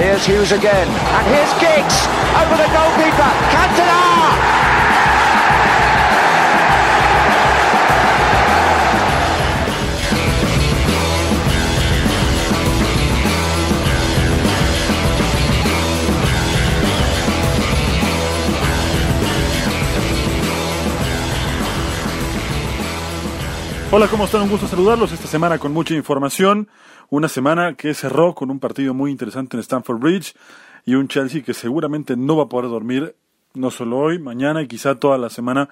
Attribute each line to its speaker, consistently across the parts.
Speaker 1: Here's Hughes again. And here's Giggs. Over the goalkeeper. Cantona!
Speaker 2: Hola, ¿cómo están? Un gusto saludarlos esta semana con mucha información. Una semana que cerró con un partido muy interesante en Stamford Bridge y un Chelsea que seguramente no va a poder dormir no solo hoy, mañana y quizá toda la semana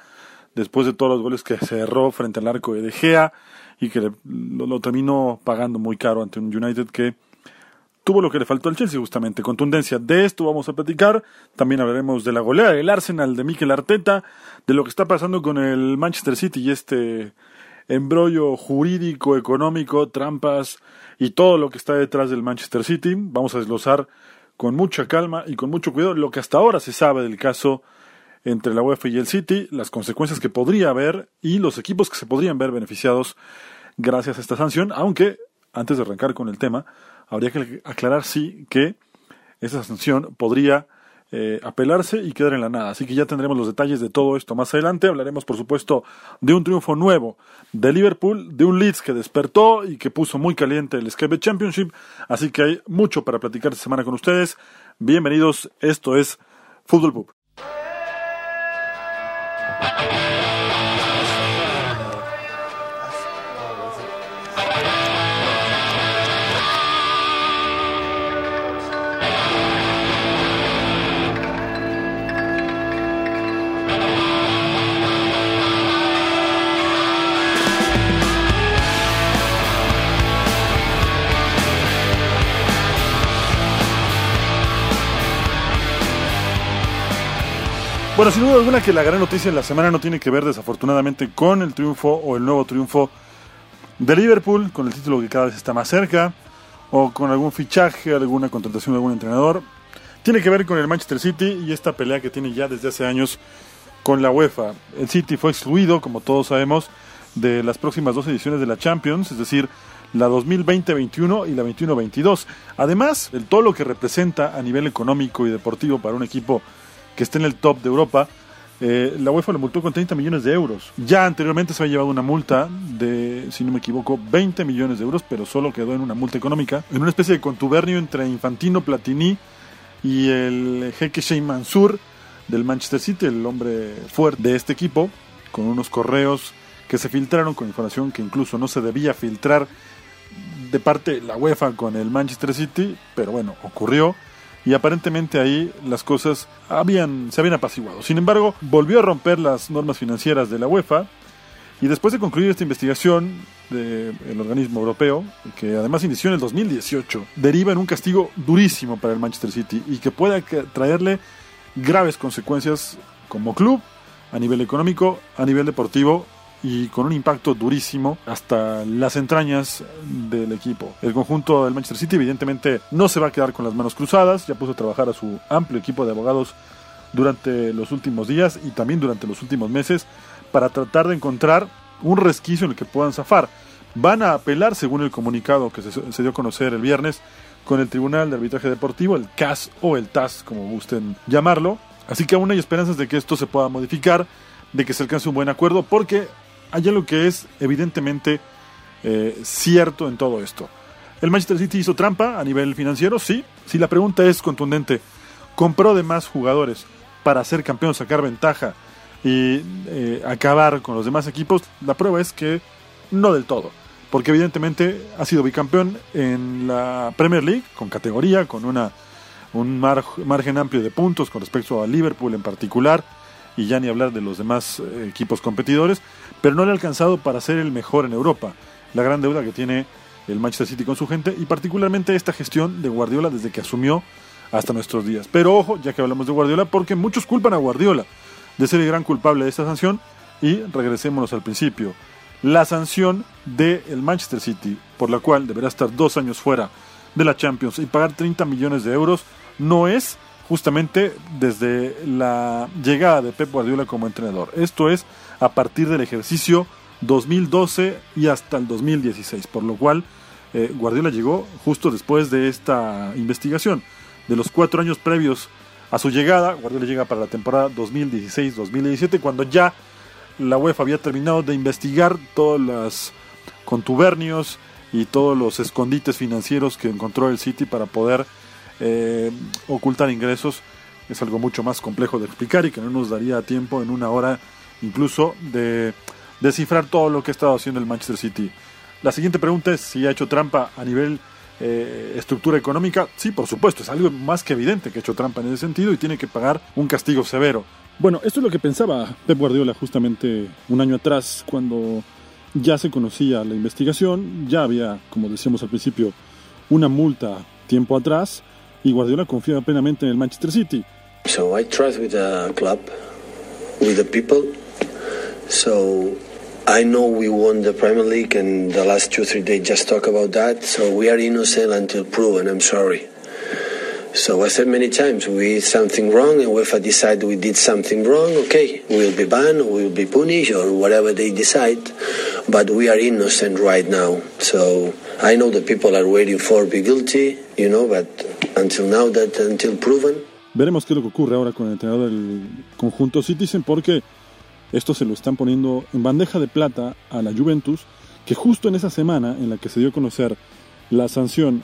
Speaker 2: después de todos los goles que cerró frente al arco de De Gea y que le- lo, terminó pagando muy caro ante un United que tuvo lo que le faltó al Chelsea justamente, contundencia. De esto vamos a platicar, también hablaremos de la goleada del Arsenal de Mikel Arteta, de lo que está pasando con el Manchester City y este embrollo jurídico, económico, trampas y todo lo que está detrás del Manchester City. Vamos a desglosar con mucha calma y con mucho cuidado lo que hasta ahora se sabe del caso entre la UEFA y el City, las consecuencias que podría haber y los equipos que se podrían ver beneficiados gracias a esta sanción, aunque antes de arrancar con el tema, habría que aclarar sí que esa sanción podría eh, apelarse y quedar en la nada. Así que ya tendremos los detalles de todo esto más adelante. Hablaremos, por supuesto, de un triunfo nuevo de Liverpool, de un Leeds que despertó y que puso muy caliente el Escape Championship. Así que hay mucho para platicar esta semana con ustedes. Bienvenidos, esto es Fútbol Pub. Bueno, sin duda alguna que la gran noticia de la semana no tiene que ver desafortunadamente con el triunfo o el nuevo triunfo de Liverpool, con el título que cada vez está más cerca, o con algún fichaje, alguna contratación de algún entrenador. Tiene que ver con el Manchester City y esta pelea que tiene ya desde hace años con la UEFA. El City fue excluido, como todos sabemos, de las próximas dos ediciones de la Champions, es decir, la 2020-21 y la 21-22. Además, el todo lo que representa a nivel económico y deportivo para un equipo que esté en el top de Europa, eh, la UEFA lo multó con 30 millones de euros. Ya anteriormente se había llevado una multa de, si no me equivoco, 20 millones de euros, pero solo quedó en una multa económica, en una especie de contubernio entre Infantino, Platini y el jeque Sheikh Mansour del Manchester City, el hombre fuerte de este equipo, con unos correos que se filtraron con información que incluso no se debía filtrar de parte de la UEFA con el Manchester City, pero bueno, ocurrió y aparentemente ahí las cosas habían, se habían apaciguado. Sin embargo, volvió a romper las normas financieras de la UEFA y después de concluir esta investigación del organismo europeo, que además inició en el 2018, deriva en un castigo durísimo para el Manchester City y que pueda traerle graves consecuencias como club, a nivel económico, a nivel deportivo y con un impacto durísimo hasta las entrañas del equipo. El conjunto del Manchester City evidentemente no se va a quedar con las manos cruzadas, ya puso a trabajar a su amplio equipo de abogados durante los últimos días y también durante los últimos meses para tratar de encontrar un resquicio en el que puedan zafar. Van a apelar, según el comunicado que se, dio a conocer el viernes, con el Tribunal de Arbitraje Deportivo, el CAS o el TAS, como gusten llamarlo. Así que aún hay esperanzas de que esto se pueda modificar, de que se alcance un buen acuerdo, porque hay algo que es evidentemente eh, cierto en todo esto. ¿El Manchester City hizo trampa a nivel financiero? Sí. Si la pregunta es contundente, ¿compró de más jugadores para ser campeón, sacar ventaja y eh, acabar con los demás equipos? La prueba es que no del todo. Porque evidentemente ha sido bicampeón en la Premier League, con categoría, con una, un mar- margen amplio de puntos con respecto a Liverpool en particular, y ya ni hablar de los demás eh, equipos competidores, pero no le ha alcanzado para ser el mejor en Europa. La gran deuda que tiene el Manchester City con su gente y particularmente esta gestión de Guardiola desde que asumió hasta nuestros días. Pero ojo, ya que hablamos de Guardiola, porque muchos culpan a Guardiola de ser el gran culpable de esta sanción y regresémonos al principio. La sanción del Manchester City, por la cual deberá estar dos años fuera de la Champions y pagar 30 millones de euros, no es justamente desde la llegada de Pep Guardiola como entrenador. Esto es a partir del ejercicio 2012 y hasta el 2016, por lo cual eh, Guardiola llegó justo después de esta investigación. De los cuatro años previos a su llegada, Guardiola llega para la temporada 2016-2017, cuando ya la UEFA había terminado de investigar todos los contubernios y todos los escondites financieros que encontró el City para poder eh, ocultar ingresos. Es algo mucho más complejo de explicar y que no nos daría tiempo en una hora incluso de descifrar todo lo que ha estado haciendo el Manchester City. La siguiente pregunta es si ha hecho trampa a nivel eh, estructura económica. Sí, por supuesto, es algo más que evidente que ha hecho trampa en ese sentido y tiene que pagar un castigo severo. Bueno, esto es lo que pensaba Pep Guardiola justamente un año atrás, cuando ya se conocía la investigación, ya había, como decíamos al principio, una multa tiempo atrás y Guardiola confiaba plenamente en el Manchester City.
Speaker 3: So I trust with the club, with the people. So I know we won the Premier League, and the last two three days just talk about that. So we are innocent until proven. I'm sorry. So I said many times we did something wrong, and I decide we did something wrong, okay, we'll be banned, we'll be punished, or whatever they decide. But we are innocent right now. So I know the people are waiting for be guilty, you know, but until now, that until proven.
Speaker 2: Veremos qué es lo que ocurre ahora con el entrenador del conjunto Citizen, porque esto se lo están poniendo en bandeja de plata a la Juventus, que justo en esa semana en la que se dio a conocer la sanción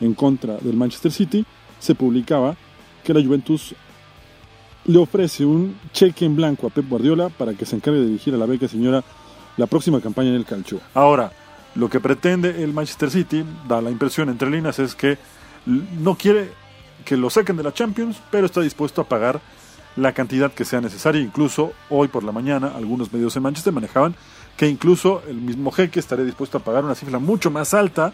Speaker 2: en contra del Manchester City, se publicaba que la Juventus le ofrece un cheque en blanco a Pep Guardiola para que se encargue de dirigir a la beca señora la próxima campaña en el calcio. Ahora, lo que pretende el Manchester City, da la impresión entre líneas, es que no quiere que lo saquen de la Champions, pero está dispuesto a pagar la cantidad que sea necesaria. Incluso hoy por la mañana algunos medios en Manchester manejaban que incluso el mismo jeque estaría dispuesto a pagar una cifra mucho más alta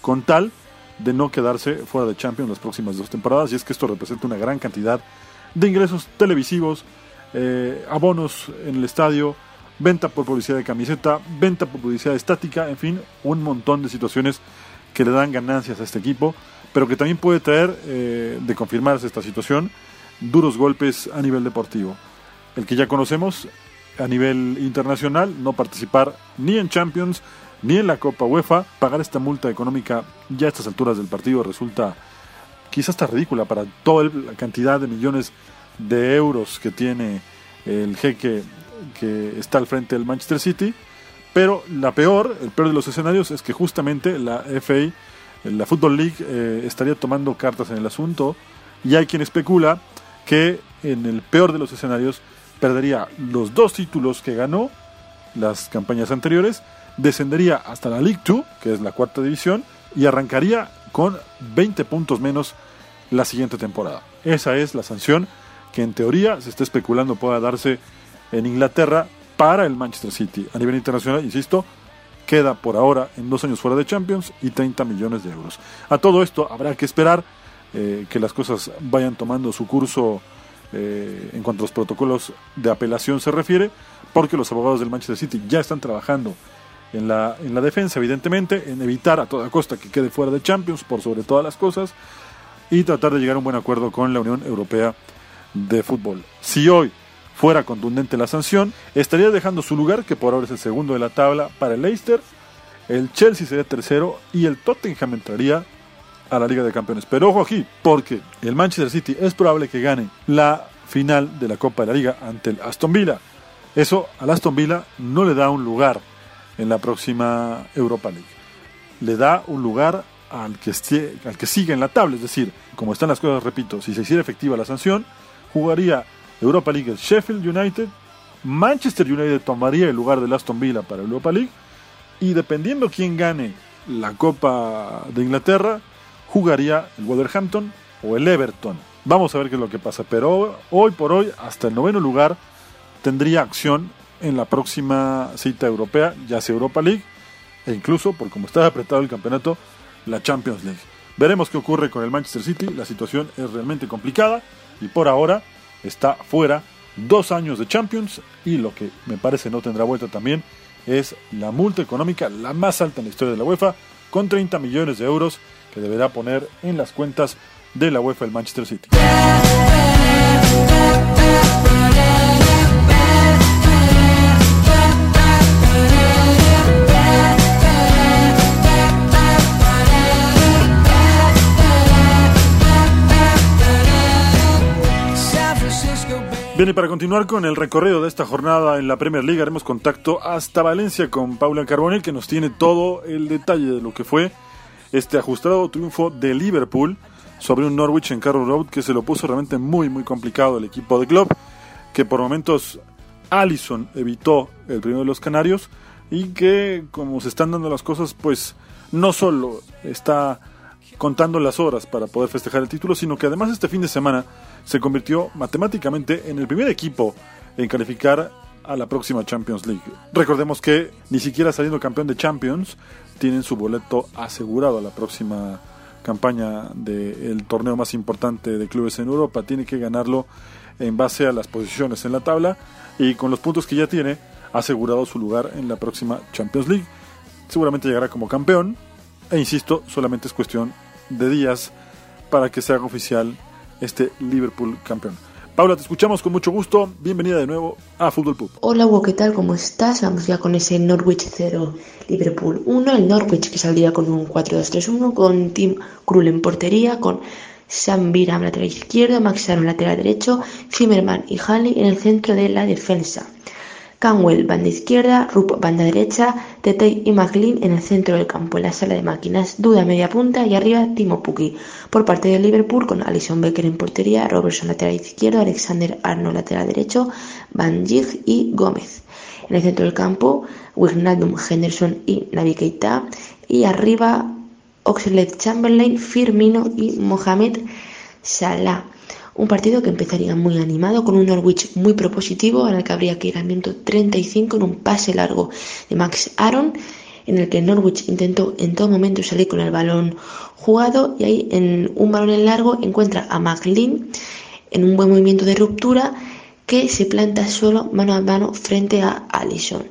Speaker 2: con tal de no quedarse fuera de Champions las próximas dos temporadas. Y es que esto representa una gran cantidad de ingresos televisivos, eh, abonos en el estadio, venta por publicidad de camiseta, venta por publicidad estática, en fin, un montón de situaciones que le dan ganancias a este equipo, pero que también puede traer, eh, de confirmarse esta situación, duros golpes a nivel deportivo. El que ya conocemos a nivel internacional, no participar ni en Champions ni en la Copa UEFA, pagar esta multa económica ya a estas alturas del partido resulta quizás hasta ridícula para toda la cantidad de millones de euros que tiene el jeque que está al frente del Manchester City. Pero la peor, el peor de los escenarios es que justamente la FA, la Football League, eh, estaría tomando cartas en el asunto y hay quien especula que en el peor de los escenarios perdería los dos títulos que ganó las campañas anteriores, descendería hasta la League 2, que es la cuarta división, y arrancaría con 20 puntos menos la siguiente temporada. Esa es la sanción que en teoría se está especulando pueda darse en Inglaterra para el Manchester City. A nivel internacional, insisto, queda por ahora en dos años fuera de Champions y 30 millones de euros. A todo esto habrá que esperar eh, que las cosas vayan tomando su curso eh, en cuanto a los protocolos de apelación se refiere, porque los abogados del Manchester City ya están trabajando en la, en la defensa, evidentemente, en evitar a toda costa que quede fuera de Champions por sobre todas las cosas y tratar de llegar a un buen acuerdo con la Unión Europea de Fútbol. Si hoy fuera contundente la sanción, estaría dejando su lugar, que por ahora es el segundo de la tabla, para el Leicester, el Chelsea sería tercero y el Tottenham entraría a la Liga de Campeones. Pero ojo aquí, porque el Manchester City es probable que gane la final de la Copa de la Liga ante el Aston Villa. Eso al Aston Villa no le da un lugar en la próxima Europa League. Le da un lugar al que, al que sigue en la tabla. Es decir, como están las cosas, repito, si se hiciera efectiva la sanción, jugaría Europa League el Sheffield United, Manchester United tomaría el lugar del Aston Villa para Europa League y dependiendo quién gane la Copa de Inglaterra, jugaría el Wolverhampton o el Everton. Vamos a ver qué es lo que pasa, pero hoy por hoy, hasta el noveno lugar, tendría acción en la próxima cita europea, ya sea Europa League e incluso, por como está apretado el campeonato, la Champions League. Veremos qué ocurre con el Manchester City, la situación es realmente complicada y por ahora está fuera dos años de Champions y lo que me parece no tendrá vuelta también es la multa económica, la más alta en la historia de la UEFA, con 30 millones de euros que deberá poner en las cuentas de la UEFA el Manchester City. Bien, y para continuar con el recorrido de esta jornada en la Premier League, haremos contacto hasta Valencia con Paula Carbonell, que nos tiene todo el detalle de lo que fue este ajustado triunfo de Liverpool sobre un Norwich en Carroll Road que se lo puso realmente muy, muy complicado el equipo de club, que por momentos Allison evitó el primero de los canarios y que, como se están dando las cosas, pues no solo está contando las horas para poder festejar el título, sino que además este fin de semana se convirtió matemáticamente en el primer equipo en calificar a la próxima Champions League. Recordemos que ni siquiera saliendo campeón de Champions tienen su boleto asegurado a la próxima campaña del torneo más importante de clubes en Europa. Tiene que ganarlo en base a las posiciones en la tabla y con los puntos que ya tiene asegurado su lugar en la próxima Champions League. Seguramente llegará como campeón e insisto, solamente es cuestión de días para que se haga oficial este Liverpool campeón. Paula, te escuchamos con mucho gusto. Bienvenida de nuevo a Fútbol Pub.
Speaker 4: Hola Hugo, ¿qué tal? ¿Cómo estás? Vamos ya con ese Norwich 0, Liverpool 1. El Norwich que saldría con un 4-2-3-1, con Tim Krul en portería, con Sam Biram lateral izquierdo, Max Aaron lateral derecho, Zimmerman y Halley en el centro de la defensa. Canwell, banda izquierda, Rupp, banda derecha, Tete y McLean en el centro del campo, en la sala de máquinas, Duda media punta y arriba Timo Pukki. Por parte de Liverpool con Alison Becker en portería, Robertson lateral izquierdo, Alexander Arnold lateral derecho, Van Dijk y Gómez. En el centro del campo, Wijnaldum, Henderson y Navi Keita. Y arriba, Oxlade Chamberlain, Firmino y Mohamed Salah. Un partido que empezaría muy animado con un Norwich muy propositivo en el que habría que ir al minuto 35 en un pase largo de Max Aaron en el que Norwich intentó en todo momento salir con el balón jugado y ahí en un balón en largo encuentra a McLean en un buen movimiento de ruptura que se planta solo mano a mano frente a Allison.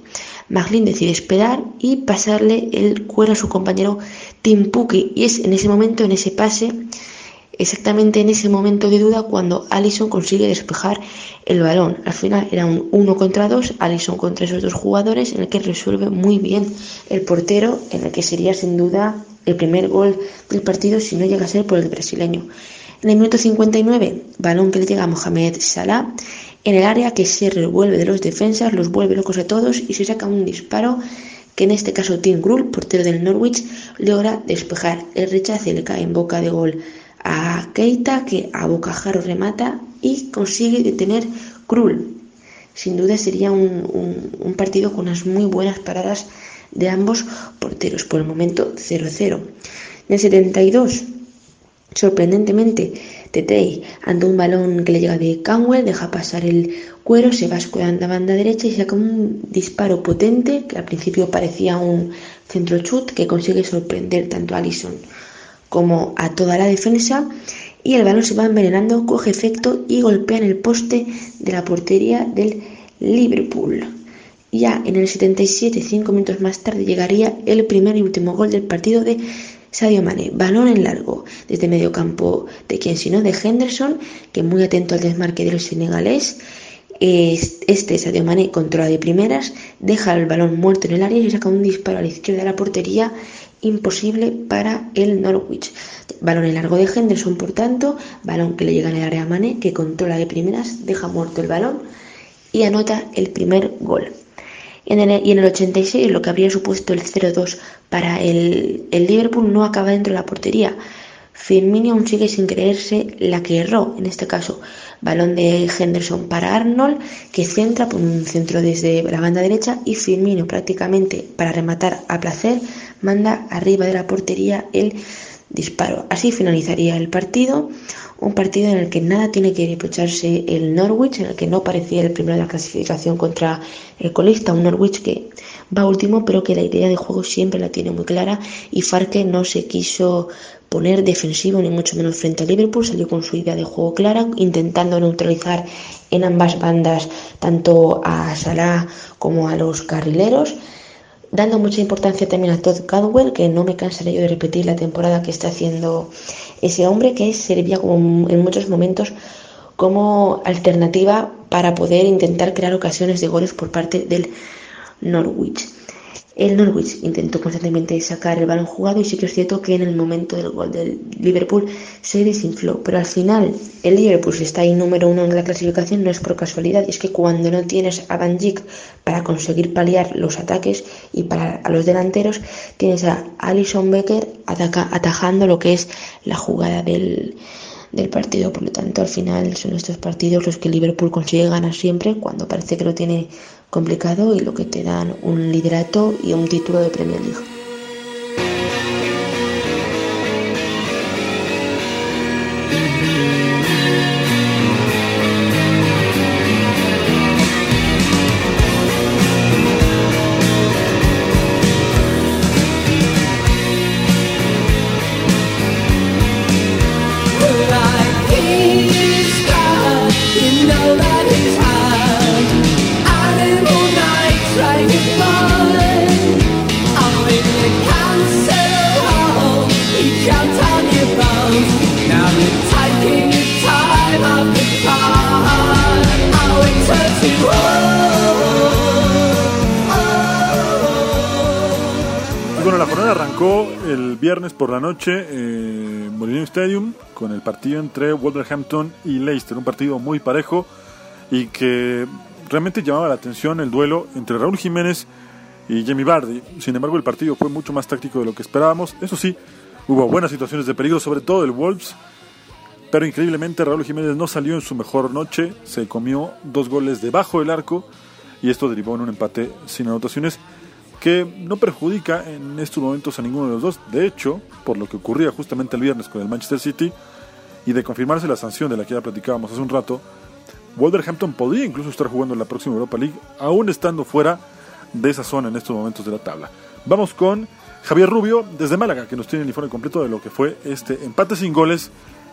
Speaker 4: McLean decide esperar y pasarle el cuero a su compañero Tim Pukki y es en ese momento, en ese pase, exactamente en ese momento de duda cuando Allison consigue despejar el balón. Al final era un 1 contra 2, Allison contra esos dos jugadores en el que resuelve muy bien el portero, en el que sería sin duda el primer gol del partido si no llega a ser por el brasileño. En el minuto 59, balón que le llega a Mohamed Salah en el área que se revuelve de los defensas, los vuelve locos a todos y se saca un disparo que en este caso Tim Grull, portero del Norwich, logra despejar. El rechace le cae en boca de gol a Keita que a bocajarro remata y consigue detener Krul. Sin duda sería un, partido con unas muy buenas paradas de ambos porteros. Por el momento 0-0. En el 72, sorprendentemente, Tetei ante un balón que le llega de Canwell, deja pasar el cuero, se va escudando a banda derecha y saca un disparo potente que al principio parecía un centro chut que consigue sorprender tanto a Allison como a toda la defensa y el balón se va envenenando, coge efecto y golpea en el poste de la portería del Liverpool. Ya en el 77, cinco minutos más tarde, llegaría el primer y último gol del partido de Sadio Mane. Balón en largo desde medio campo de quien sino de Henderson, que muy atento al desmarque del senegalés. Este Sadio Mane controla de primeras, deja el balón muerto en el área y saca un disparo a la izquierda de la portería imposible para el Norwich. Balón en largo de Henderson, por tanto, balón que le llega en el área a Mané, que controla de primeras, deja muerto el balón y anota el primer gol. y en el 86, lo que habría supuesto el 0-2 para el, el, Liverpool no acaba dentro de la portería. Firmino aún sigue sin creerse la que erró, en este caso, balón de Henderson para Arnold, que centra por un centro desde la banda derecha y Firmino prácticamente para rematar a placer manda arriba de la portería el disparo. Así finalizaría el partido, un partido en el que nada tiene que reprocharse el Norwich, en el que no parecía el primero de la clasificación contra el colista, un Norwich que va último, pero que la idea de juego siempre la tiene muy clara y Farke no se quiso poner defensivo ni mucho menos frente a Liverpool, salió con su idea de juego clara, intentando neutralizar en ambas bandas tanto a Salah como a los carrileros dando mucha importancia también a Todd Caldwell, que no me cansaré yo de repetir la temporada que está haciendo ese hombre, que servía como en muchos momentos como alternativa para poder intentar crear ocasiones de goles por parte del Norwich. El Norwich intentó constantemente sacar el balón jugado y sí que es cierto que en el momento del gol del Liverpool se desinfló, pero al final el Liverpool está ahí número uno en la clasificación no es por casualidad, y es que cuando no tienes a Van Dijk para conseguir paliar los ataques y para a los delanteros, tienes a Alison Becker atajando lo que es la jugada del, del partido. Por lo tanto, al final son estos partidos los que Liverpool consigue ganar siempre cuando parece que lo tiene complicado y lo que te dan un liderato y un título de Premier League.
Speaker 2: Por la noche en Molineux Stadium con el partido entre Wolverhampton y Leicester, un partido muy parejo y que realmente llamaba la atención el duelo entre Raúl Jiménez y Jamie Vardy. Sin embargo, el partido fue mucho más táctico de lo que esperábamos. Eso sí, hubo buenas situaciones de peligro, sobre todo el Wolves, pero increíblemente Raúl Jiménez no salió en su mejor noche, se comió dos goles debajo del arco y esto derivó en un empate sin anotaciones que no perjudica en estos momentos a ninguno de los dos. De hecho, por lo que ocurría justamente el viernes con el Manchester City y de confirmarse la sanción de la que ya platicábamos hace un rato, Wolverhampton podría incluso estar jugando en la próxima Europa League, aún estando fuera de esa zona en estos momentos de la tabla. Vamos con Javier Rubio desde Málaga, que nos tiene el informe completo de lo que fue este empate sin goles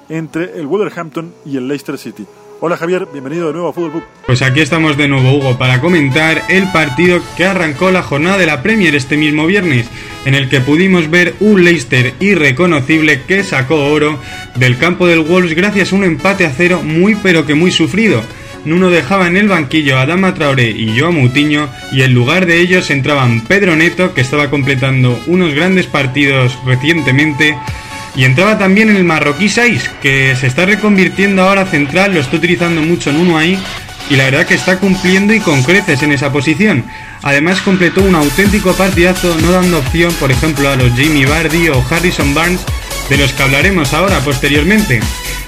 Speaker 2: entre el Wolverhampton y el Leicester City. Hola Javier, bienvenido de nuevo a Fútbol Club.
Speaker 5: Pues aquí estamos de nuevo Hugo para comentar el partido que arrancó la jornada de la Premier este mismo viernes, en el que pudimos ver un Leicester irreconocible que sacó oro del campo del Wolves gracias a un empate a cero muy pero que muy sufrido. Nuno dejaba en el banquillo a Dama Traoré y Joao Mutiño y en lugar de ellos entraban Pedro Neto que estaba completando unos grandes partidos recientemente y entraba también el marroquí 6, que se está reconvirtiendo ahora central, lo está utilizando mucho en uno ahí, y la verdad que está cumpliendo y con creces en esa posición. Además completó un auténtico partidazo, no dando opción, por ejemplo, a los Jamie Vardy o Harrison Barnes, de los que hablaremos ahora posteriormente.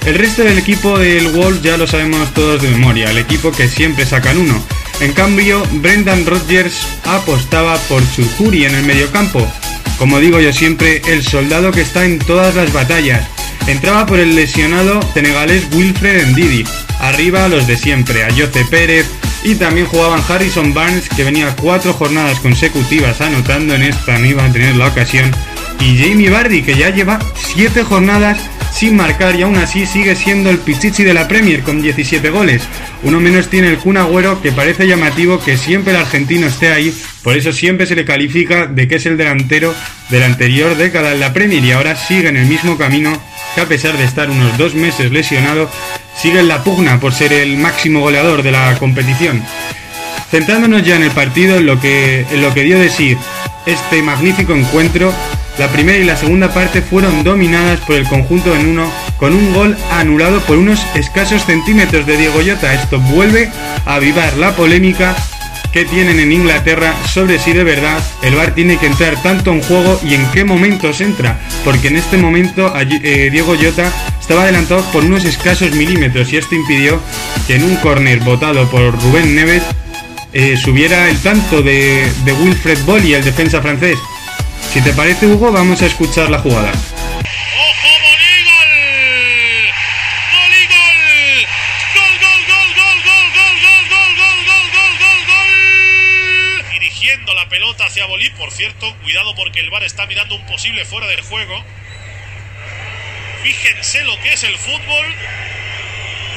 Speaker 5: El resto del equipo del Wolves ya lo sabemos todos de memoria, el equipo que siempre sacan uno. En cambio, Brendan Rodgers apostaba por Churkuri en el mediocampo, como digo yo siempre, el soldado que está en todas las batallas. Entraba por el lesionado senegalés Wilfred Ndidi. Arriba los de siempre, a Jose Pérez. Y también jugaban Harrison Barnes, que venía cuatro jornadas consecutivas anotando en esta, no iba a tener la ocasión. Y Jamie Vardy, que ya lleva siete jornadas sin marcar y aún así sigue siendo el pichichi de la Premier con 17 goles. Uno menos tiene el Kun Agüero que parece llamativo que siempre el argentino esté ahí, por eso siempre se le califica de que es el delantero de la anterior década en la Premier y ahora sigue en el mismo camino que a pesar de estar unos dos meses lesionado, sigue en la pugna por ser el máximo goleador de la competición. Centrándonos ya en el partido, en lo que, en lo que dio de sí este magnífico encuentro, la primera y la segunda parte fueron dominadas por el conjunto en uno con un gol anulado por unos escasos centímetros de Diego Llota. Esto vuelve a avivar la polémica que tienen en Inglaterra sobre si de verdad el VAR tiene que entrar tanto en juego y en qué momentos entra, porque en este momento eh, Diego Llota estaba adelantado por unos escasos milímetros y esto impidió que en un córner votado por Rubén Neves eh, subiera el tanto de, Wilfred Bolly, el defensa francés. Si te parece, Hugo, vamos a escuchar la jugada.
Speaker 6: dirigiendo la pelota hacia Bolí.
Speaker 7: Por cierto, cuidado porque el VAR está mirando un posible fuera del juego. Fíjense lo que es el fútbol.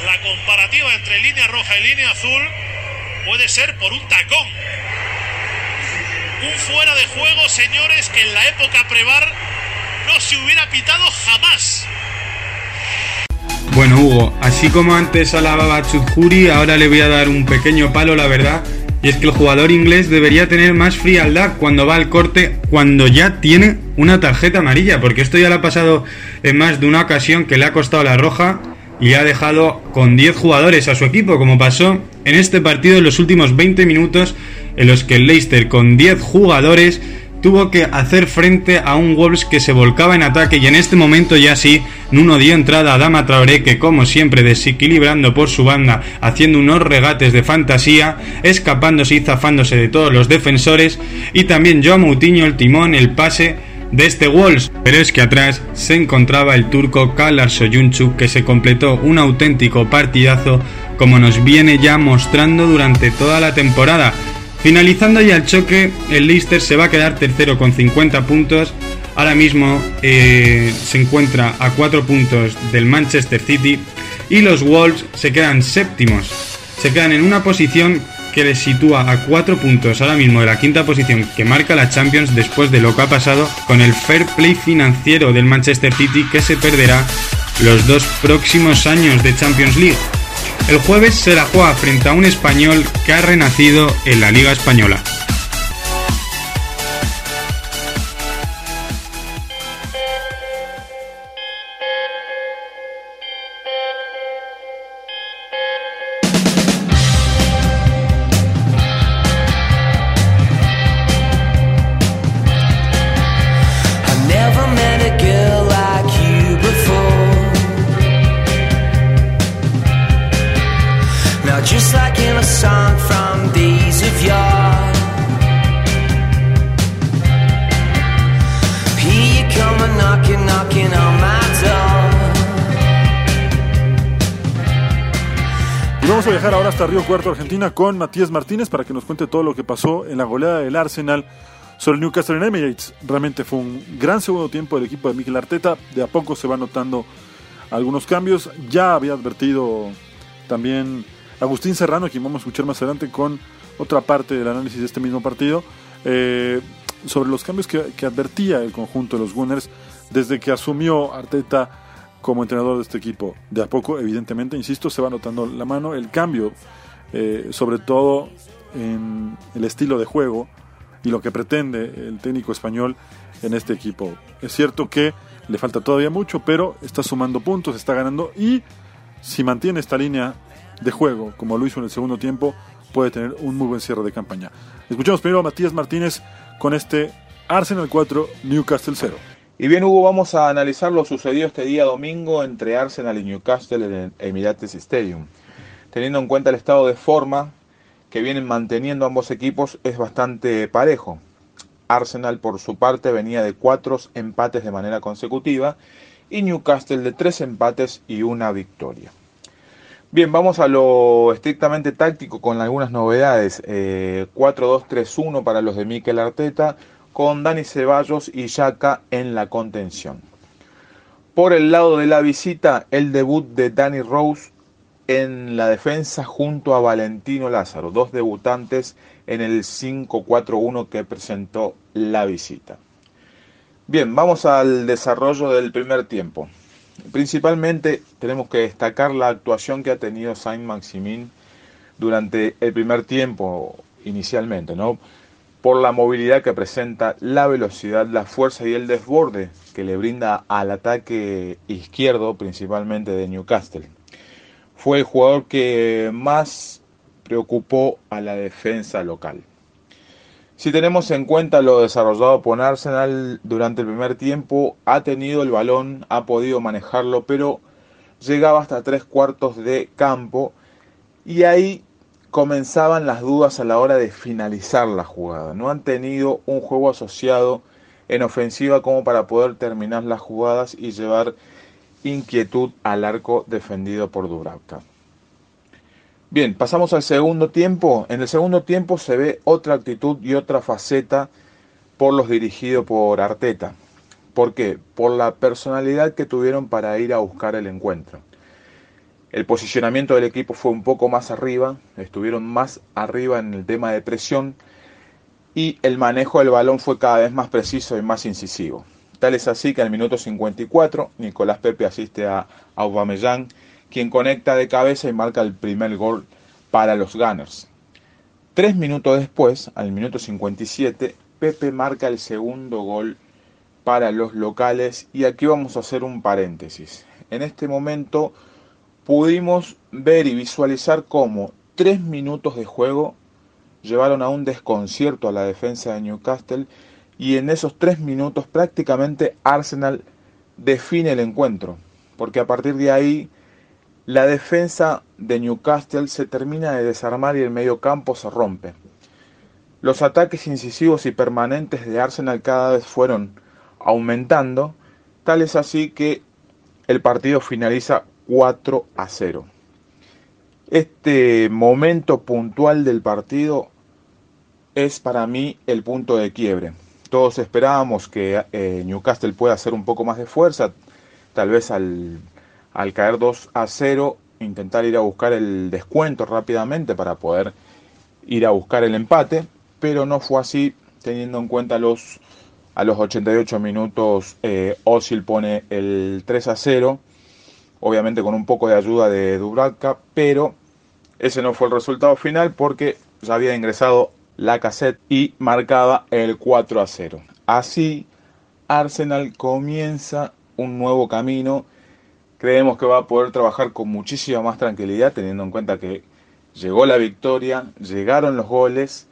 Speaker 7: La comparativa entre línea roja y línea azul puede ser por un tacón. Un fuera de juego, señores, que en la época prevar no se hubiera pitado jamás.
Speaker 5: Bueno, Hugo, así como antes alababa a Chudjuri, ahora le voy a dar un pequeño palo, la verdad. Y es que el jugador inglés debería tener más frialdad cuando va al corte, cuando ya tiene una tarjeta amarilla, porque esto ya le ha pasado en más de una ocasión que le ha costado la roja y ha dejado con 10 jugadores a su equipo, como pasó en este partido en los últimos 20 minutos, en los que el Leicester con 10 jugadores tuvo que hacer frente a un Wolves que se volcaba en ataque y en este momento ya sí, Nuno dio entrada a Dama Traoré que como siempre desequilibrando por su banda, haciendo unos regates de fantasía, escapándose y zafándose de todos los defensores y también Joao Moutinho el timón, el pase de este Wolves, pero es que atrás se encontraba el turco Kalar Soyuncu que se completó un auténtico partidazo como nos viene ya mostrando durante toda la temporada Finalizando ya el choque, el Leicester se va a quedar tercero con 50 puntos. Ahora mismo eh, se encuentra a 4 puntos del Manchester City y los Wolves se quedan séptimos. Se quedan en una posición que les sitúa a 4 puntos ahora mismo de la quinta posición que marca la Champions después de lo que ha pasado con el fair play financiero del Manchester City que se perderá los dos próximos años de Champions League. El jueves se la juega frente a un español que ha renacido en la Liga Española.
Speaker 2: Río Cuarto, Argentina, con Matías Martínez para que nos cuente todo lo que pasó en la goleada del Arsenal sobre el Newcastle en Emirates. Realmente fue un gran segundo tiempo del equipo de Mikel Arteta. De a poco se va notando algunos cambios. Ya había advertido también Agustín Serrano, quien vamos a escuchar más adelante con otra parte del análisis de este mismo partido, eh, sobre los cambios que, advertía el conjunto de los Gunners desde que asumió Arteta como entrenador de este equipo. De a poco, evidentemente, insisto, se va notando la mano, el cambio, eh, sobre todo en el estilo de juego y lo que pretende el técnico español en este equipo. Es cierto que le falta todavía mucho, pero está sumando puntos, está ganando y si mantiene esta línea de juego como lo hizo en el segundo tiempo, puede tener un muy buen cierre de campaña. Escuchamos primero a Matías Martínez con este Arsenal 4, Newcastle 0.
Speaker 8: Y bien, Hugo, vamos a analizar lo sucedido este día domingo entre Arsenal y Newcastle en el Emirates Stadium. Teniendo en cuenta el estado de forma que vienen manteniendo ambos equipos, es bastante parejo. Arsenal, por su parte, venía de cuatro empates de manera consecutiva y Newcastle de tres empates y una victoria. Bien, vamos a lo estrictamente táctico con algunas novedades. 4-2-3-1 eh, para los de Mikel Arteta, con Dani Ceballos y Yaka en la contención. Por el lado de la visita, el debut de Danny Rose en la defensa junto a Valentino Lázaro, dos debutantes en el 5-4-1 que presentó la visita. Bien, vamos al desarrollo del primer tiempo. Principalmente tenemos que destacar la actuación que ha tenido Saint Maximin durante el primer tiempo inicialmente, ¿no? por la movilidad que presenta, la velocidad, la fuerza y el desborde que le brinda al ataque izquierdo, principalmente de Newcastle. Fue el jugador que más preocupó a la defensa local. Si tenemos en cuenta lo desarrollado por Arsenal durante el primer tiempo, ha tenido el balón, ha podido manejarlo, pero llegaba hasta tres cuartos de campo y ahí comenzaban las dudas a la hora de finalizar la jugada. No han tenido un juego asociado en ofensiva como para poder terminar las jugadas y llevar inquietud al arco defendido por Dubravka. Bien, pasamos al segundo tiempo. En el segundo tiempo se ve otra actitud y otra faceta por los dirigidos por Arteta. ¿Por qué? Por la personalidad que tuvieron para ir a buscar el encuentro. El posicionamiento del equipo fue un poco más arriba, estuvieron más arriba en el tema de presión y el manejo del balón fue cada vez más preciso y más incisivo. Tal es así que al minuto 54 Nicolás Pepe asiste a Aubameyang, quien conecta de cabeza y marca el primer gol para los Gunners. Tres minutos después, al minuto 57, Pepe marca el segundo gol para los locales y aquí vamos a hacer un paréntesis. En este momento pudimos ver y visualizar cómo tres minutos de juego llevaron a un desconcierto a la defensa de Newcastle y en esos tres minutos prácticamente Arsenal define el encuentro, porque a partir de ahí la defensa de Newcastle se termina de desarmar y el medio campo se rompe. Los ataques incisivos y permanentes de Arsenal cada vez fueron aumentando, tal es así que el partido finaliza 4 a 0. Este momento puntual del partido es para mí el punto de quiebre. Todos esperábamos que eh, Newcastle pueda hacer un poco más de fuerza, tal vez al, al caer 2 a 0, intentar ir a buscar el descuento rápidamente para poder ir a buscar el empate, pero no fue así, teniendo en cuenta los a los 88 minutos eh, Osil pone el 3 a 0, obviamente con un poco de ayuda de Dubravka, pero ese no fue el resultado final porque ya había ingresado la cassette y marcaba el 4 a 0. Así, Arsenal comienza un nuevo camino. Creemos que va a poder trabajar con muchísima más tranquilidad, teniendo en cuenta que llegó la victoria, llegaron los goles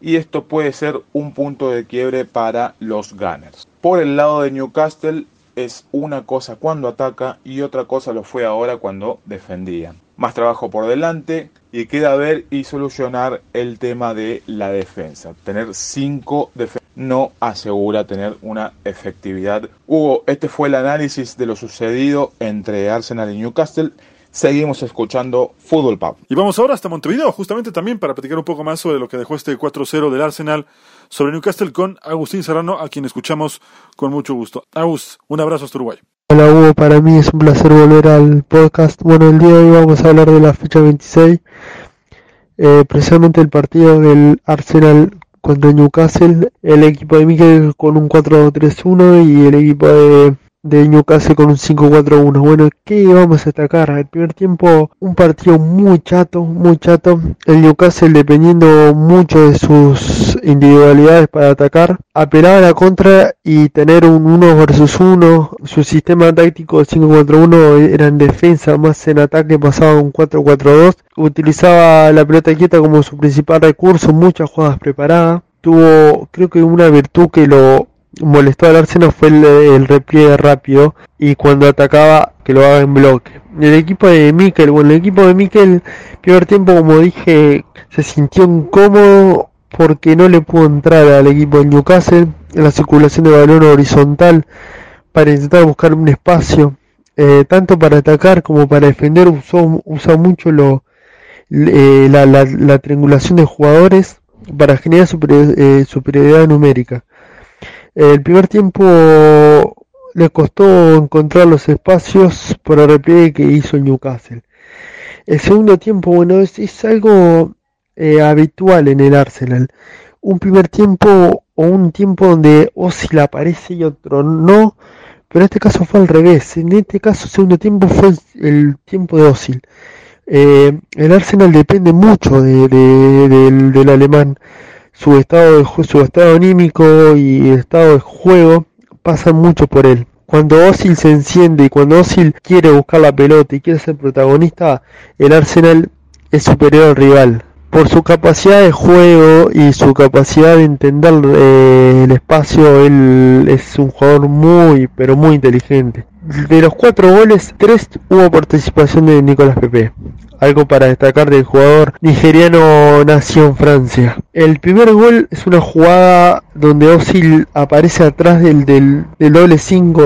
Speaker 8: y esto puede ser un punto de quiebre para los Gunners. Por el lado de Newcastle es una cosa cuando ataca y otra cosa lo fue ahora cuando defendía más trabajo por delante y queda ver y solucionar el tema de la defensa. Tener cinco defensas no asegura tener una efectividad. Hugo, este fue el análisis de lo sucedido entre Arsenal y Newcastle. Seguimos escuchando Fútbol Pub.
Speaker 2: Y vamos ahora hasta Montevideo, justamente también para platicar un poco más sobre lo que dejó este 4-0 del Arsenal sobre Newcastle con Agustín Serrano, a quien escuchamos con mucho gusto. Agus, un abrazo hasta Uruguay.
Speaker 9: Hola Hugo, para mí es un placer volver al podcast. Bueno, el día de hoy vamos a hablar de la fecha 26, eh, precisamente el partido del Arsenal contra Newcastle, el equipo de Miguel con un 4-3-1 y el equipo de de Newcastle con un 5-4-1. Bueno, ¿qué vamos a destacar? El primer tiempo, un partido muy chato, muy chato. El Newcastle dependiendo mucho de sus individualidades para atacar. Apelar a la contra y tener un 1 versus 1. Su sistema táctico 5-4-1 era en defensa, más en ataque pasaba un 4-4-2. Utilizaba la pelota quieta como su principal recurso, muchas jugadas preparadas. Tuvo, creo que una virtud que lo molestó al Arsenal fue el, repliegue rápido y cuando atacaba que lo haga en bloque. El equipo de Mikel, bueno, el equipo de Mikel, primer tiempo como dije, se sintió incómodo porque no le pudo entrar al equipo de Newcastle en la circulación de balón horizontal para intentar buscar un espacio, eh, tanto para atacar como para defender, usó, usa mucho lo, eh, la, triangulación de jugadores para generar eh, superioridad numérica. El primer tiempo le costó encontrar los espacios por el repliegue que hizo el Newcastle. El segundo tiempo, bueno, es, algo eh, habitual en el Arsenal. Un primer tiempo o un tiempo donde Osil aparece y otro no, pero en este caso fue al revés. En este caso, el segundo tiempo fue el, tiempo de Osil. Eh, el Arsenal depende mucho del alemán su estado, de, su estado anímico y estado de juego pasan mucho por él. Cuando Osil se enciende y cuando Osil quiere buscar la pelota y quiere ser protagonista, el Arsenal es superior al rival. Por su capacidad de juego y su capacidad de entender eh, el espacio, él es un jugador muy, pero muy inteligente. De los cuatro goles, tres hubo participación de Nicolás Pepe algo para destacar del jugador nigeriano nació en Francia. El primer gol es una jugada donde Osil aparece atrás del, del, doble 5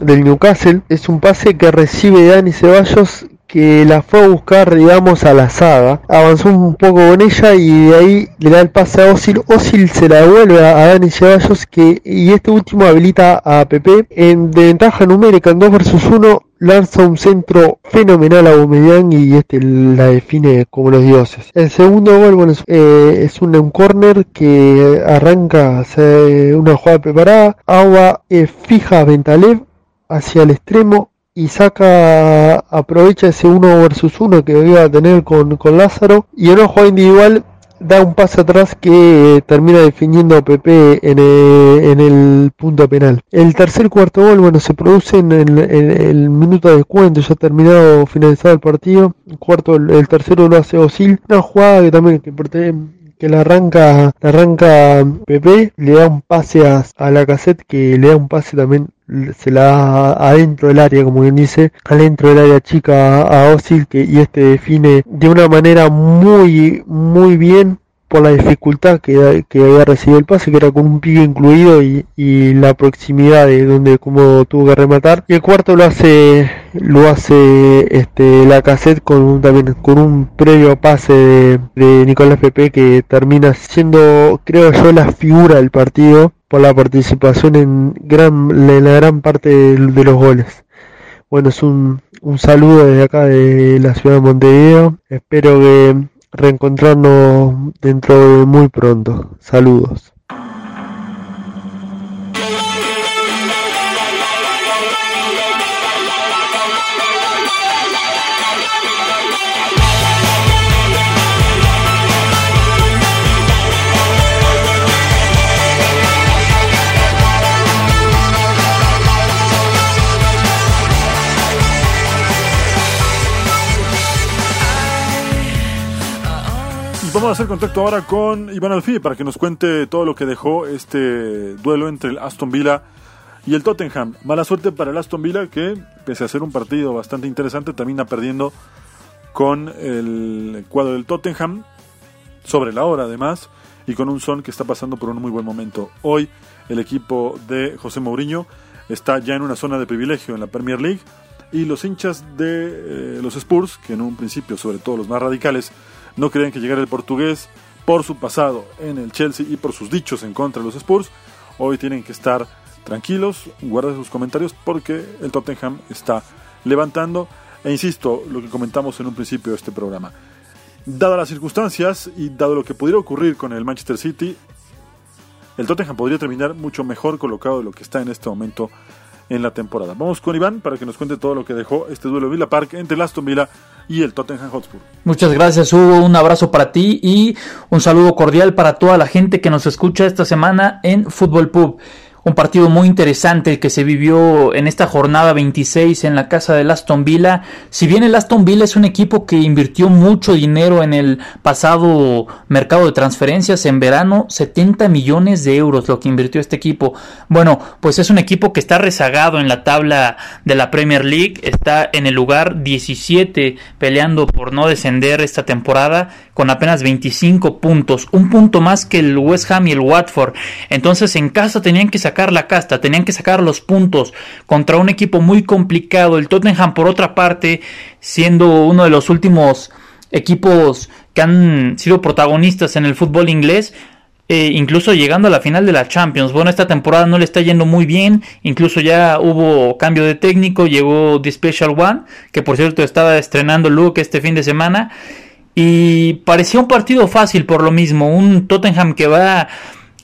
Speaker 9: del Newcastle. Es un pase que recibe Dani Ceballos que la fue a buscar, digamos, a la saga. Avanzó un poco con ella y de ahí le da el pase a Osil. Osil se la devuelve a Dani Ceballos que, y este último habilita a Pepe en de ventaja numérica en 2 versus 1 lanza un centro fenomenal a Aubameyang y este la define como los dioses. El segundo gol bueno, es, eh, un, corner que arranca hace una jugada preparada. Agua eh, fija a Ventalev hacia el extremo y saca, aprovecha ese 1 versus 1 que iba a tener con, con Lázaro y en una jugada individual da un paso atrás que termina definiendo a Pepe en el, en el punto penal. El tercer cuarto gol, bueno, se produce en el, en el minuto de cuento, ya terminado, finalizado el partido. El cuarto, el, el tercero lo hace Osil. Una jugada que también que, que la arranca, la arranca Pepe, le da un pase a, a la cassette que le da un pase también se la da adentro del área, como quien dice, adentro del área chica a Osil que, y este define de una manera muy, muy bien por la dificultad que, que había recibido el pase, que era con un pique incluido y, y la proximidad de donde como tuvo que rematar. Y el cuarto lo hace lo hace este la cassette con un, también con un previo pase de, de Nicolás Pepe que termina siendo creo yo la figura del partido por la participación en, gran, la gran parte de, de los goles. Bueno, es un, un saludo desde acá de la ciudad de Montevideo. Espero que reencontrarnos dentro de muy pronto. Saludos.
Speaker 2: Vamos a hacer contacto ahora con Iván Alfie para que nos cuente todo lo que dejó este duelo entre el Aston Villa y el Tottenham. Mala suerte para el Aston Villa que, pese a ser un partido bastante interesante, termina perdiendo con el cuadro del Tottenham sobre la hora además y con un son que está pasando por un muy buen momento. Hoy el equipo de José Mourinho está ya en una zona de privilegio en la Premier League y los hinchas de eh, los Spurs, que en un principio, sobre todo los más radicales, no creían que llegara el portugués por su pasado en el Chelsea y por sus dichos en contra de los Spurs. Hoy tienen que estar tranquilos, guardar sus comentarios porque el Tottenham está levantando. E insisto, lo que comentamos en un principio de este programa. Dadas las circunstancias y dado lo que pudiera ocurrir con el Manchester City, el Tottenham podría terminar mucho mejor colocado de lo que está en este momento en la temporada. Vamos con Iván para que nos cuente todo lo que dejó este duelo de Villa Park entre el Aston Villa y el Tottenham Hotspur.
Speaker 10: Muchas gracias Hugo, un abrazo para ti y un saludo cordial para toda la gente que nos escucha esta semana en Fútbol Pub. Un partido muy interesante el que se vivió en esta jornada 26 en la casa del Aston Villa. Si bien el Aston Villa es un equipo que invirtió mucho dinero en el pasado mercado de transferencias en verano, 70 millones de euros lo que invirtió este equipo. Bueno, pues es un equipo que está rezagado en la tabla de la Premier League, está en el lugar 17 peleando por no descender esta temporada con apenas 25 puntos, un punto más que el West Ham y el Watford. Entonces en casa tenían que sacar la casta, tenían que sacar los puntos contra un equipo muy complicado. El Tottenham, por otra parte, siendo uno de los últimos equipos que han sido protagonistas en el fútbol inglés, eh, incluso llegando a la final de la Champions. Bueno, esta temporada no le está yendo muy bien, incluso ya hubo cambio de técnico, llegó The Special One, que por cierto estaba estrenando Luke este fin de semana. Y parecía un partido fácil por lo mismo, un Tottenham que va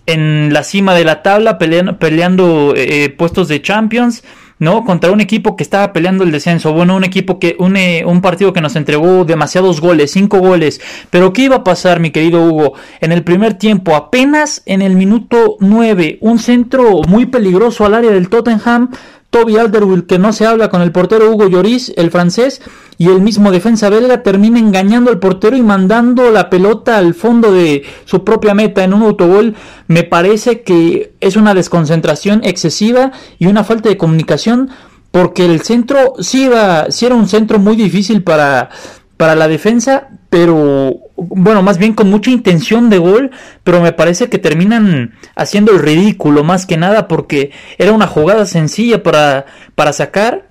Speaker 10: en la cima de la tabla peleando, peleando eh, puestos de Champions, ¿no? Contra un equipo que estaba peleando el descenso. Bueno, un equipo que, un, eh, un partido que nos entregó demasiados goles, cinco goles. Pero ¿qué iba a pasar, mi querido Hugo? En el primer tiempo, apenas en el minuto 9, un centro muy peligroso al área del Tottenham. Toby Alderweireld que no se habla con el portero Hugo Lloris, el francés, y el mismo defensa belga termina engañando al portero y mandando la pelota al fondo de su propia meta en un autogol. Me parece que es una desconcentración excesiva y una falta de comunicación porque el centro sí, iba, sí era un centro muy difícil para, para la defensa, pero bueno, más bien con mucha intención de gol, pero me parece que terminan haciendo el ridículo más que nada porque era una jugada sencilla para, para sacar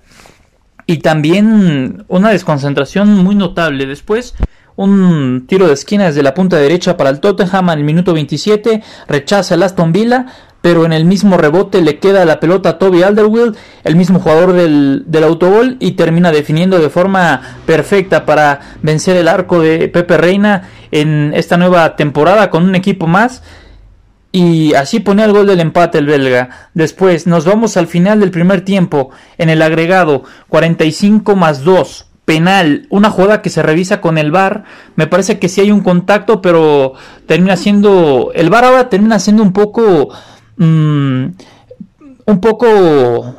Speaker 10: y también una desconcentración muy notable. Después, un tiro de esquina desde la punta derecha para el Tottenham en el minuto 27, rechaza el Aston Villa, pero en el mismo rebote le queda la pelota a Toby Alderweireld, el mismo jugador del, del y termina definiendo de forma perfecta para vencer el arco de Pepe Reina en esta nueva temporada con un equipo más. Y así pone el gol del empate el belga. Después nos vamos al final del primer tiempo. En el agregado 45 más 2 penal, una jugada que se revisa con el VAR, me parece que sí hay un contacto, pero termina siendo, el VAR ahora termina siendo un poco, mm, un poco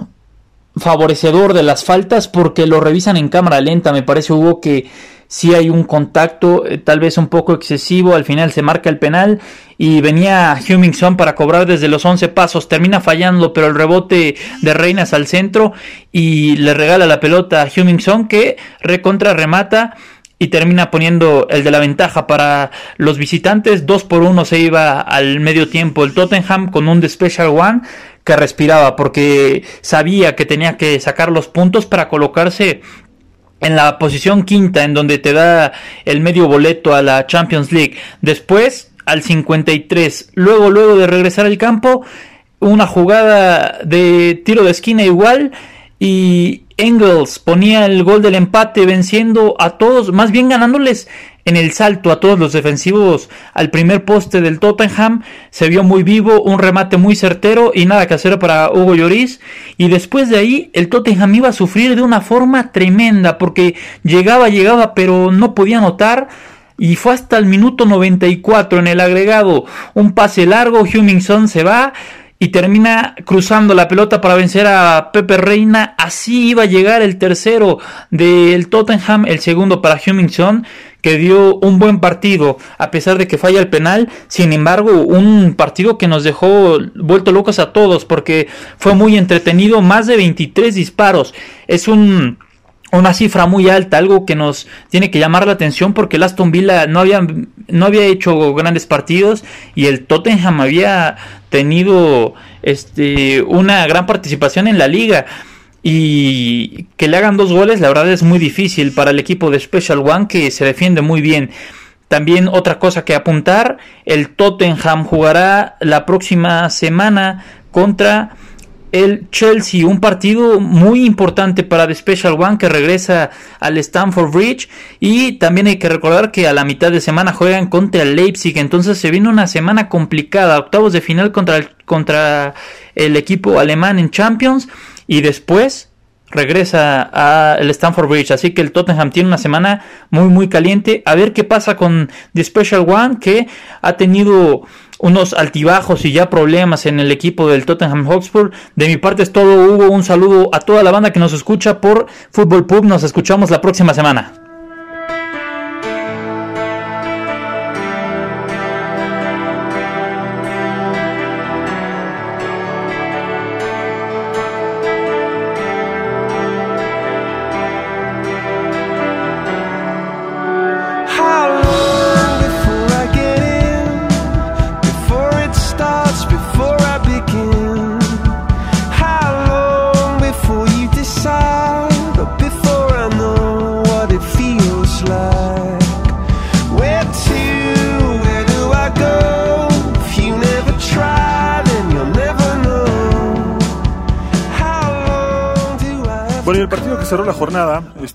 Speaker 10: favorecedor de las faltas porque lo revisan en cámara lenta, me parece Hugo que si hay un contacto eh, tal vez un poco excesivo, al final se marca el penal y venía Hummingson para cobrar desde los 11 pasos, termina fallando, pero el rebote de Reinas al centro y le regala la pelota a Hummingson que recontra remata y termina poniendo el de la ventaja para los visitantes. 2 por 1 se iba al medio tiempo el Tottenham con un de Special One que respiraba porque sabía que tenía que sacar los puntos para colocarse en la posición quinta en donde te da el medio boleto a la Champions League. Después al 53, luego luego de regresar al campo, una jugada de tiro de esquina igual y Engels ponía el gol del empate venciendo a todos, más bien ganándoles en el salto a todos los defensivos al primer poste del Tottenham. Se vio muy vivo, un remate muy certero y nada que hacer para Hugo Lloris. Y después de ahí el Tottenham iba a sufrir de una forma tremenda porque llegaba, llegaba, pero no podía anotar. Y fue hasta el minuto 94 en el agregado. Un pase largo, Hummingson se va y termina cruzando la pelota para vencer a Pepe Reina. Así iba a llegar el tercero del Tottenham, el segundo para Hummingson, que dio un buen partido a pesar de que falla el penal. Sin embargo, un partido que nos dejó vuelto locos a todos porque fue muy entretenido, más de 23 disparos. Es un una cifra muy alta, algo que nos tiene que llamar la atención porque el Aston Villa no había, no había hecho grandes partidos y el Tottenham había tenido este, una gran participación en la liga. Y que le hagan dos goles, la verdad es muy difícil para el equipo de Special One que se defiende muy bien. También otra cosa que apuntar, el Tottenham jugará la próxima semana contra el Chelsea, un partido muy importante para The Special One que regresa al Stamford Bridge. Y también hay que recordar que a la mitad de semana juegan contra el Leipzig, entonces se viene una semana complicada, octavos de final contra el, contra el equipo alemán en Champions. Y después regresa al Stamford Bridge. Así que el Tottenham tiene una semana muy, muy caliente. A ver qué pasa con The Special One, que ha tenido unos altibajos y ya problemas en el equipo del Tottenham Hotspur. De mi parte es todo, Hugo. Un saludo a toda la banda que nos escucha por Football Pub. Nos escuchamos la próxima semana.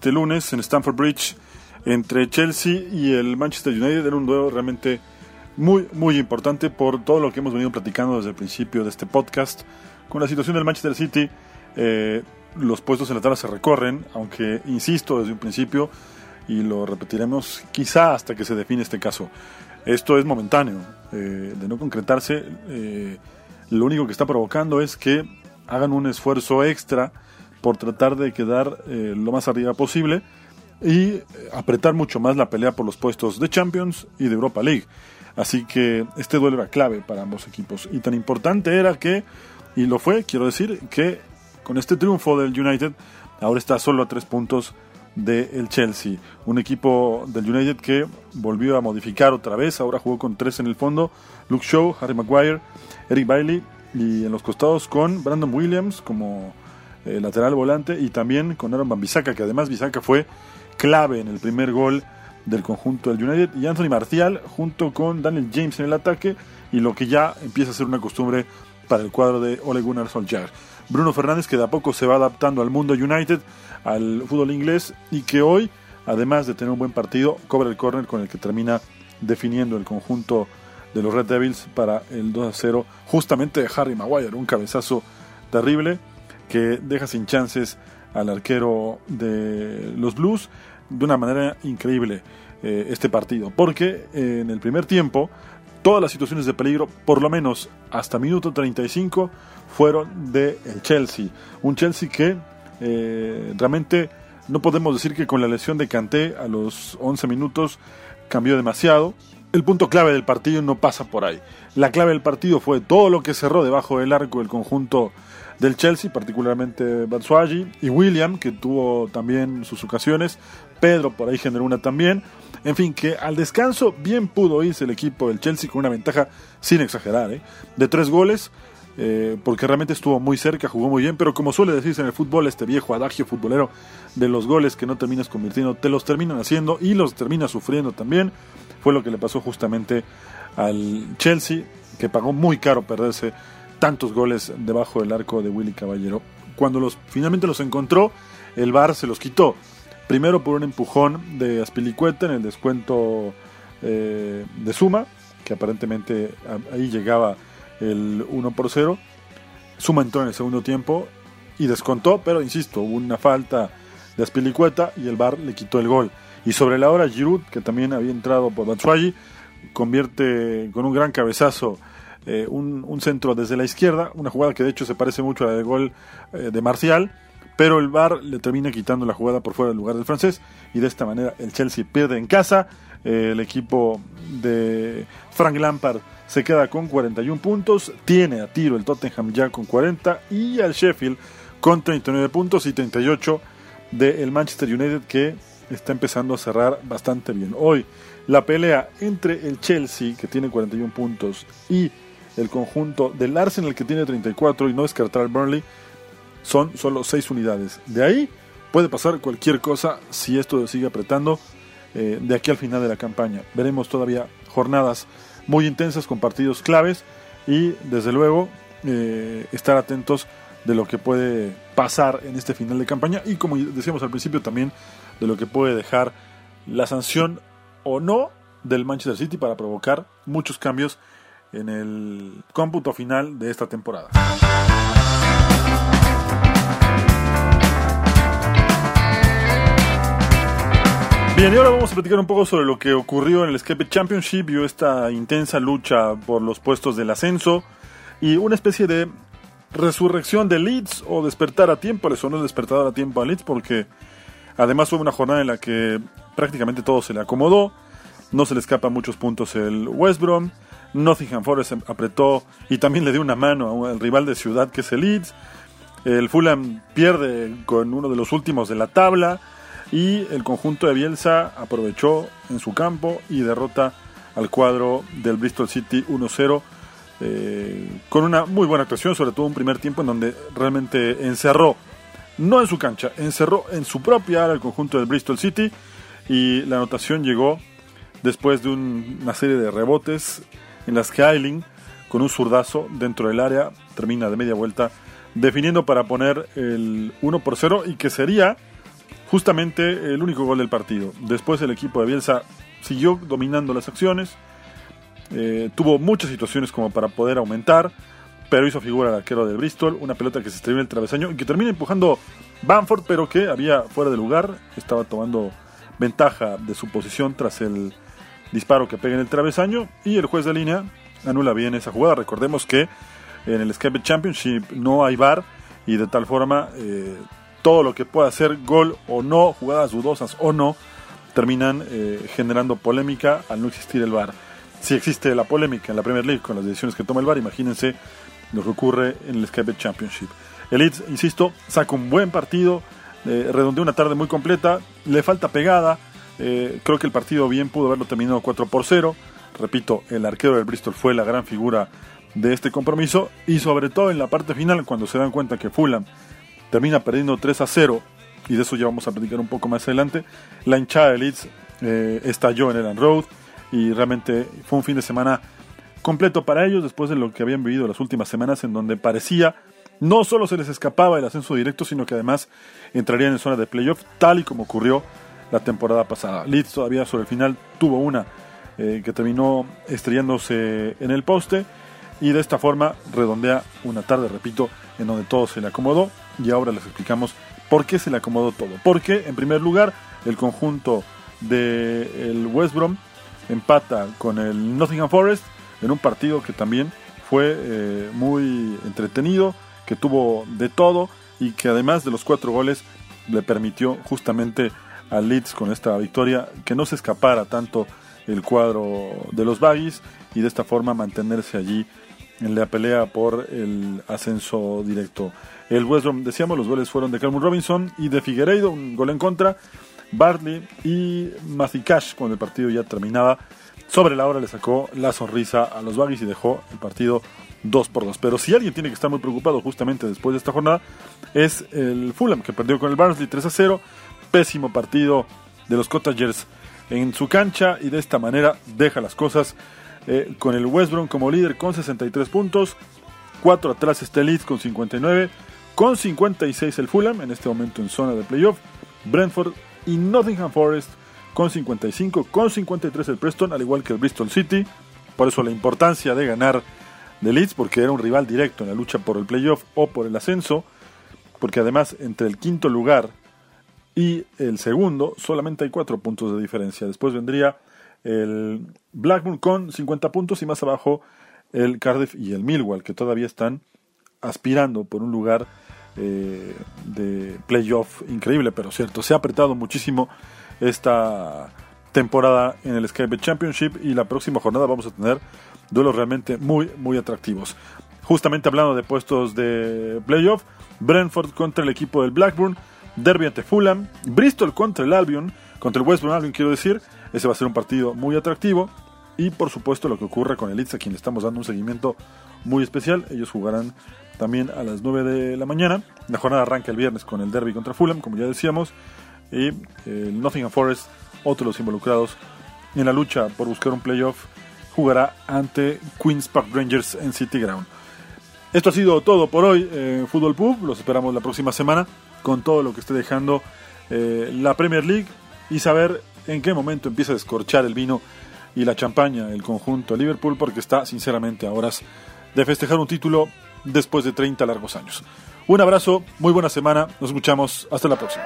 Speaker 2: Este lunes en Stamford Bridge entre Chelsea y el Manchester United era un duelo realmente muy, muy importante por todo lo que hemos venido platicando desde el principio de este podcast. Con la situación del Manchester City, eh, los puestos en la tabla se recorren, aunque insisto desde un principio, y lo repetiremos quizá hasta que se define este caso. Esto es momentáneo, eh, de no concretarse, eh, lo único que está provocando es que hagan un esfuerzo extra por tratar de quedar eh, lo más arriba posible y eh, apretar mucho más la pelea por los puestos de Champions y de Europa League. Así que este duelo era clave para ambos equipos. Y tan importante era que, y lo fue, quiero decir, que con este triunfo del United, ahora está solo a tres puntos del Chelsea. Un equipo del United que volvió a modificar otra vez, ahora jugó con tres en el fondo, Luke Shaw, Harry Maguire, Eric Bailey y en los costados con Brandon Williams como eh, lateral volante, y también con Aaron Bambisaka, que además Bisaca fue clave en el primer gol del conjunto del United, y Anthony Martial junto con Daniel James en el ataque, y lo que ya empieza a ser una costumbre para el cuadro de Ole Gunnar Solskjaer. Bruno Fernández que de a poco se va adaptando al mundo United, al fútbol inglés, y que hoy, además de tener un buen partido, cobra el córner con el que termina definiendo el conjunto de los Red Devils para el 2 a 0, justamente de Harry Maguire, un cabezazo terrible que deja sin chances al arquero de los Blues de una manera increíble eh, este partido, porque eh, en el primer tiempo todas las situaciones de peligro, por lo menos hasta minuto 35, fueron de el Chelsea, un Chelsea que eh, realmente no podemos decir que con la lesión de Kanté a los 11 minutos cambió demasiado. El punto clave del partido no pasa por ahí. La clave del partido fue todo lo que cerró debajo del arco del conjunto del Chelsea, particularmente Batshuayi y William, que tuvo también sus ocasiones. Pedro por ahí generó una también. En fin, que al descanso bien pudo irse el equipo del Chelsea con una ventaja, sin exagerar, ¿eh? de tres goles. Eh, porque realmente estuvo muy cerca, jugó muy bien, pero como suele decirse en el fútbol, este viejo adagio futbolero de los goles que no terminas convirtiendo, te los terminan haciendo y los terminas sufriendo también, fue lo que le pasó justamente al Chelsea, que pagó muy caro perderse tantos goles debajo del arco de Willy Caballero. Cuando los finalmente los encontró, el VAR se los quitó. Primero por un empujón de Aspilicueta en el descuento eh, de suma, que aparentemente ahí llegaba el 1 por 0. Suma entró en el segundo tiempo y descontó, pero insisto, hubo una falta de Aspilicueta y el VAR le quitó el gol. Y sobre la hora Giroud, que también había entrado por Batshuayi, convierte con un gran cabezazo eh, un, centro desde la izquierda, una jugada que de hecho se parece mucho a la del gol eh, de Marcial, pero el VAR le termina quitando la jugada por fuera del lugar del francés y de esta manera el Chelsea pierde en casa, eh, el equipo de Frank Lampard se queda con 41 puntos, tiene a tiro el Tottenham ya con 40 y al Sheffield con 39 puntos y 38 del Manchester United que está empezando a cerrar bastante bien. Hoy la pelea entre el Chelsea que tiene 41 puntos y el conjunto del Arsenal que tiene 34 y no descartar al Burnley son solo 6 unidades. De ahí puede pasar cualquier cosa si esto sigue apretando eh, de aquí al final de la campaña. Veremos todavía jornadas muy intensas con partidos claves y desde luego eh, estar atentos de lo que puede pasar en este final de campaña y como decíamos al principio también de lo que puede dejar la sanción o no del Manchester City para provocar muchos cambios en el cómputo final de esta temporada. Bien, y ahora vamos a platicar un poco sobre lo que ocurrió en el Escape Championship y esta intensa lucha por los puestos del ascenso y una especie de resurrección de Leeds o despertar a tiempo, le sonó el despertador a tiempo a Leeds porque además fue una jornada en la que prácticamente todo se le acomodó, no se le escapa muchos puntos el West Brom, Nottingham Forest apretó y también le dio una mano al rival de ciudad que es el Leeds, el Fulham pierde con uno de los últimos de la tabla, y el conjunto de Bielsa aprovechó en su campo y derrota al cuadro del Bristol City 1-0 eh, con una muy buena actuación, sobre todo un primer tiempo en donde realmente encerró, no en su cancha, encerró en su propia área el conjunto del Bristol City y la anotación llegó después de una serie de rebotes en las que Ailing con un zurdazo dentro del área termina de media vuelta definiendo para poner el 1 por 0 y que sería justamente el único gol del partido. Después el equipo de Bielsa siguió dominando las acciones, eh, tuvo muchas situaciones como para poder aumentar, pero hizo figura el arquero de Bristol, una pelota que se estrelló en el travesaño y que termina empujando Bamford, pero que había fuera de lugar, estaba tomando ventaja de su posición tras el disparo que pega en el travesaño y el juez de línea anula bien esa jugada. Recordemos que en el Escape Championship no hay VAR y de tal forma eh, todo lo que pueda ser gol o no, jugadas dudosas o no, terminan eh, generando polémica al no existir el VAR. Si existe la polémica en la Premier League con las decisiones que toma el VAR, imagínense lo que ocurre en el Skype Championship. El Leeds, insisto, saca un buen partido, eh, redondeó una tarde muy completa, le falta pegada, eh, creo que el partido bien pudo haberlo terminado 4 por 0. Repito, el arquero del Bristol fue la gran figura de este compromiso y sobre todo en la parte final cuando se dan cuenta que Fulham termina perdiendo 3 a 0 y de eso ya vamos a platicar un poco más adelante. La hinchada de Leeds eh, estalló en el Road y realmente fue un fin de semana completo para ellos después de lo que habían vivido las últimas semanas en donde parecía no solo se les escapaba el ascenso directo, sino que además entrarían en zona de playoff, tal y como ocurrió la temporada pasada. Leeds todavía sobre el final tuvo una eh, que terminó estrellándose en el poste y de esta forma redondea una tarde, repito, en donde todo se le acomodó y ahora les explicamos por qué se le acomodó todo. Porque, en primer lugar, el conjunto del el West Brom empata con el Nottingham Forest en un partido que también fue eh, muy entretenido, que tuvo de todo y que además de los cuatro goles le permitió justamente a Leeds con esta victoria que no se escapara tanto el cuadro de los Baggies y de esta forma mantenerse allí en la pelea por el ascenso directo. El West Brom, decíamos, los goles fueron de Calvin Robinson y de Figueiredo, un gol en contra, Bartley y Mazikash cuando el partido ya terminaba. Sobre la hora le sacó la sonrisa a los Baggies y dejó el partido 2 por 2. Pero si alguien tiene que estar muy preocupado justamente después de esta jornada es el Fulham que perdió con el Barnsley 3 a 0. Pésimo partido de los Cottagers en su cancha y de esta manera deja las cosas eh, con el West Brom como líder con 63 puntos. 4 atrás está Leeds con 59. Con 56 el Fulham, en este momento en zona de playoff. Brentford y Nottingham Forest con 55. Con 53 el Preston, al igual que el Bristol City. Por eso la importancia de ganar de Leeds, porque era un rival directo en la lucha por el playoff o por el ascenso. Porque además entre el quinto lugar y el segundo solamente hay 4 puntos de diferencia. Después vendría el Blackburn con 50 puntos y más abajo el Cardiff y el Millwall, que todavía están aspirando por un lugar eh, de playoff increíble, pero cierto. Se ha apretado muchísimo esta temporada en el Sky Championship y la próxima jornada vamos a tener duelos realmente muy, muy atractivos. Justamente hablando de puestos de playoff, Brentford contra el equipo del Blackburn, Derby ante Fulham, Bristol contra el Albion, contra el West Brom Albion quiero decir, ese va a ser un partido muy atractivo. Y por supuesto lo que ocurre con el Leeds, a quien le estamos dando un seguimiento muy especial. Ellos jugarán también a las 9 de la mañana. La jornada arranca el viernes con el derby contra Fulham, como ya decíamos. Y el Nottingham Forest, otro de los involucrados en la lucha por buscar un playoff, jugará ante Queen's Park Rangers en City Ground. Esto ha sido todo por hoy en Fútbol Pub. Los esperamos la próxima semana con todo lo que esté dejando eh, la Premier League y saber en qué momento empieza a descorchar el vino y la champaña el conjunto Liverpool porque está sinceramente a horas de festejar un título después de 30 largos años. Un abrazo, muy buena semana, nos escuchamos, hasta la próxima.